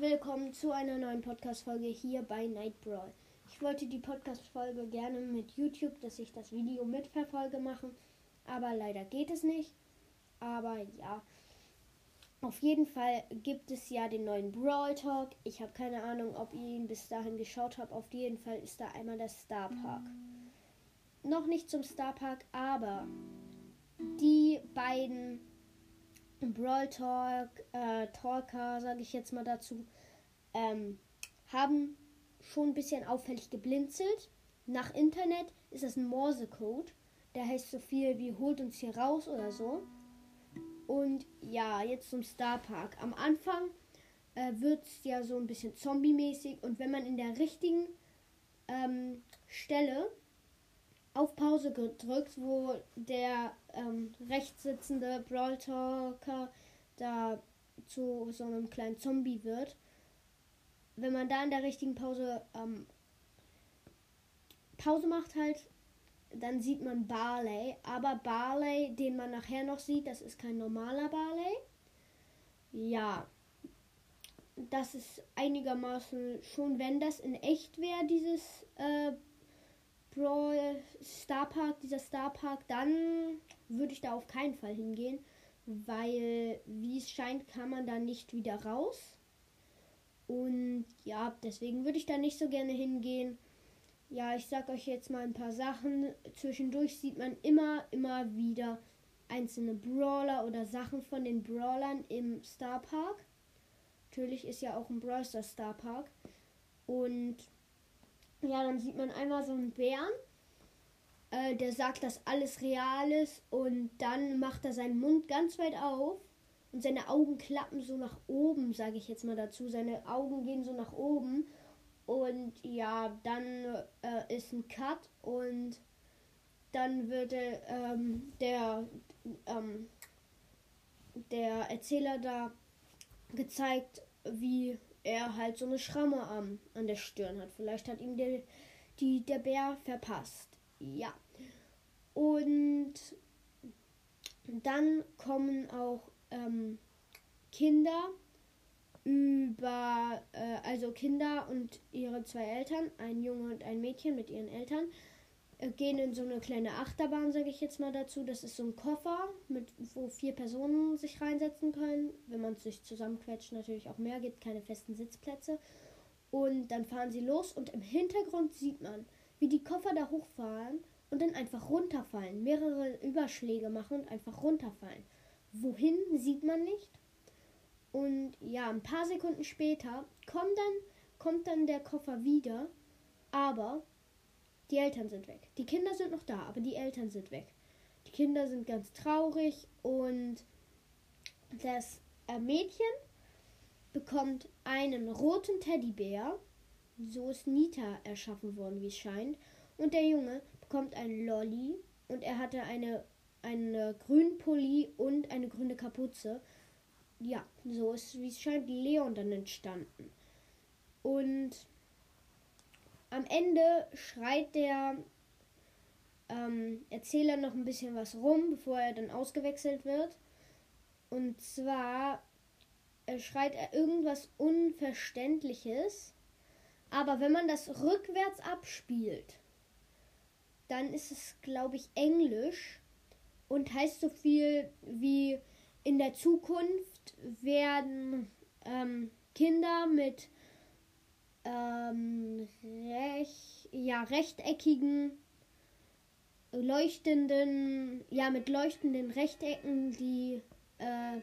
willkommen zu einer neuen Podcast-Folge hier bei Night Brawl. Ich wollte die Podcast-Folge gerne mit YouTube, dass ich das Video mitverfolge, machen, aber leider geht es nicht. Aber ja, auf jeden Fall gibt es ja den neuen Brawl Talk. Ich habe keine Ahnung, ob ihr ihn bis dahin geschaut habt. Auf jeden Fall ist da einmal der Star Park. Noch nicht zum Star Park, aber die beiden Brawl Talk, äh, Talker, sage ich jetzt mal dazu, ähm, haben schon ein bisschen auffällig geblinzelt. Nach Internet ist das ein Morsecode. Der heißt so viel wie holt uns hier raus oder so. Und ja, jetzt zum Star Park. Am Anfang äh, wird es ja so ein bisschen zombie-mäßig und wenn man in der richtigen ähm, Stelle Pause gedrückt, wo der ähm, rechts sitzende Brawl Talker da zu so einem kleinen Zombie wird. Wenn man da in der richtigen Pause ähm, Pause macht halt, dann sieht man Barley. Aber Barley, den man nachher noch sieht, das ist kein normaler Barley. Ja, das ist einigermaßen schon, wenn das in echt wäre, dieses äh, Brawl Star Park, dieser Star Park, dann würde ich da auf keinen Fall hingehen, weil wie es scheint, kann man da nicht wieder raus. Und ja, deswegen würde ich da nicht so gerne hingehen. Ja, ich sag euch jetzt mal ein paar Sachen. Zwischendurch sieht man immer, immer wieder einzelne Brawler oder Sachen von den Brawlern im Star Park. Natürlich ist ja auch ein Brawl Star Park. Und ja, dann sieht man einmal so einen Bären, äh, der sagt, dass alles real ist und dann macht er seinen Mund ganz weit auf und seine Augen klappen so nach oben, sage ich jetzt mal dazu. Seine Augen gehen so nach oben und ja, dann äh, ist ein Cut und dann wird ähm, der, ähm, der Erzähler da gezeigt, wie er halt so eine Schramme am, an der Stirn hat. Vielleicht hat ihm der, die, der Bär verpasst. Ja. Und dann kommen auch ähm, Kinder über, äh, also Kinder und ihre zwei Eltern, ein Junge und ein Mädchen mit ihren Eltern, gehen in so eine kleine Achterbahn, sage ich jetzt mal dazu. Das ist so ein Koffer, mit, wo vier Personen sich reinsetzen können. Wenn man sich zusammenquetscht, natürlich auch mehr, gibt keine festen Sitzplätze. Und dann fahren sie los und im Hintergrund sieht man, wie die Koffer da hochfahren und dann einfach runterfallen. Mehrere Überschläge machen und einfach runterfallen. Wohin sieht man nicht. Und ja, ein paar Sekunden später kommt dann, kommt dann der Koffer wieder, aber die Eltern sind weg. Die Kinder sind noch da, aber die Eltern sind weg. Die Kinder sind ganz traurig und das äh, Mädchen bekommt einen roten Teddybär. So ist Nita erschaffen worden, wie es scheint. Und der Junge bekommt einen Lolly und er hatte eine, eine grünen Pulli und eine grüne Kapuze. Ja, so ist, wie es scheint, Leon dann entstanden. Und am Ende schreit der ähm, Erzähler noch ein bisschen was rum, bevor er dann ausgewechselt wird. Und zwar äh, schreit er irgendwas Unverständliches. Aber wenn man das rückwärts abspielt, dann ist es, glaube ich, Englisch und heißt so viel wie in der Zukunft werden ähm, Kinder mit ähm, ja, rechteckigen, leuchtenden, ja, mit leuchtenden Rechtecken, die äh,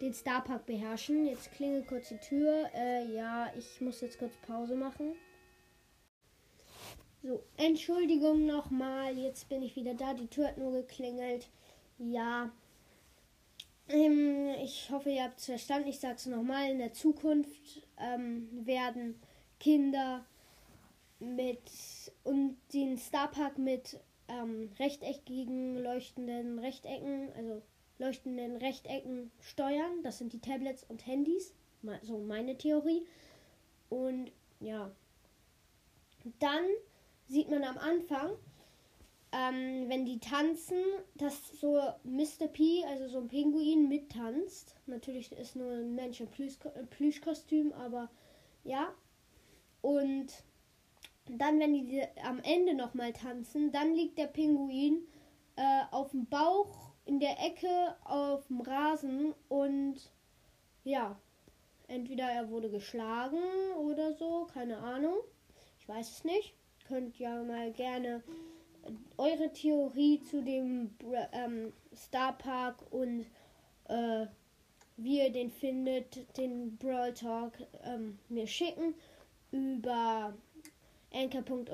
den Starpark beherrschen. Jetzt klingelt kurz die Tür. Äh, ja, ich muss jetzt kurz Pause machen. So, Entschuldigung nochmal. Jetzt bin ich wieder da. Die Tür hat nur geklingelt. Ja. Ähm, ich hoffe, ihr habt es verstanden. Ich sage es nochmal. In der Zukunft ähm, werden Kinder mit und den Starpark mit ähm, rechteckigen, leuchtenden Rechtecken, also leuchtenden Rechtecken steuern. Das sind die Tablets und Handys. So meine Theorie. Und ja. Dann sieht man am Anfang ähm, wenn die tanzen, dass so Mr. P, also so ein Pinguin, mittanzt. Natürlich ist nur ein Mensch im Plüschkostüm, aber ja. Und dann, wenn die am Ende nochmal tanzen, dann liegt der Pinguin äh, auf dem Bauch in der Ecke auf dem Rasen und ja, entweder er wurde geschlagen oder so, keine Ahnung. Ich weiß es nicht. Könnt ja mal gerne eure Theorie zu dem ähm, Star Park und äh, wie ihr den findet, den Brawl Talk ähm, mir schicken über anchor.fm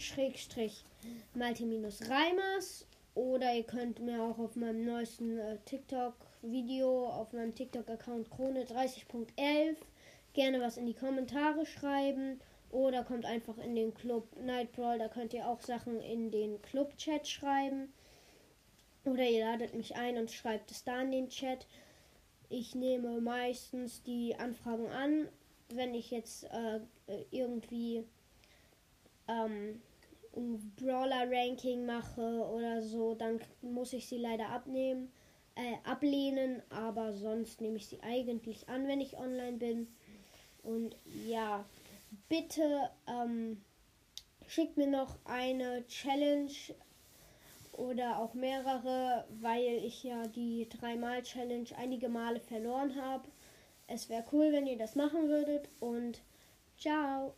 schrägstrich malte-reimers oder ihr könnt mir auch auf meinem neuesten äh, TikTok-Video auf meinem TikTok-Account Krone 30.11 gerne was in die Kommentare schreiben. Oder kommt einfach in den Club Night Brawl, da könnt ihr auch Sachen in den Club-Chat schreiben. Oder ihr ladet mich ein und schreibt es da in den Chat. Ich nehme meistens die Anfragen an, wenn ich jetzt äh, irgendwie ähm, ein Brawler-Ranking mache oder so, dann muss ich sie leider abnehmen, äh, ablehnen, aber sonst nehme ich sie eigentlich an, wenn ich online bin. Und ja, bitte ähm, schickt mir noch eine Challenge oder auch mehrere, weil ich ja die dreimal Challenge einige Male verloren habe. Es wäre cool, wenn ihr das machen würdet und ciao.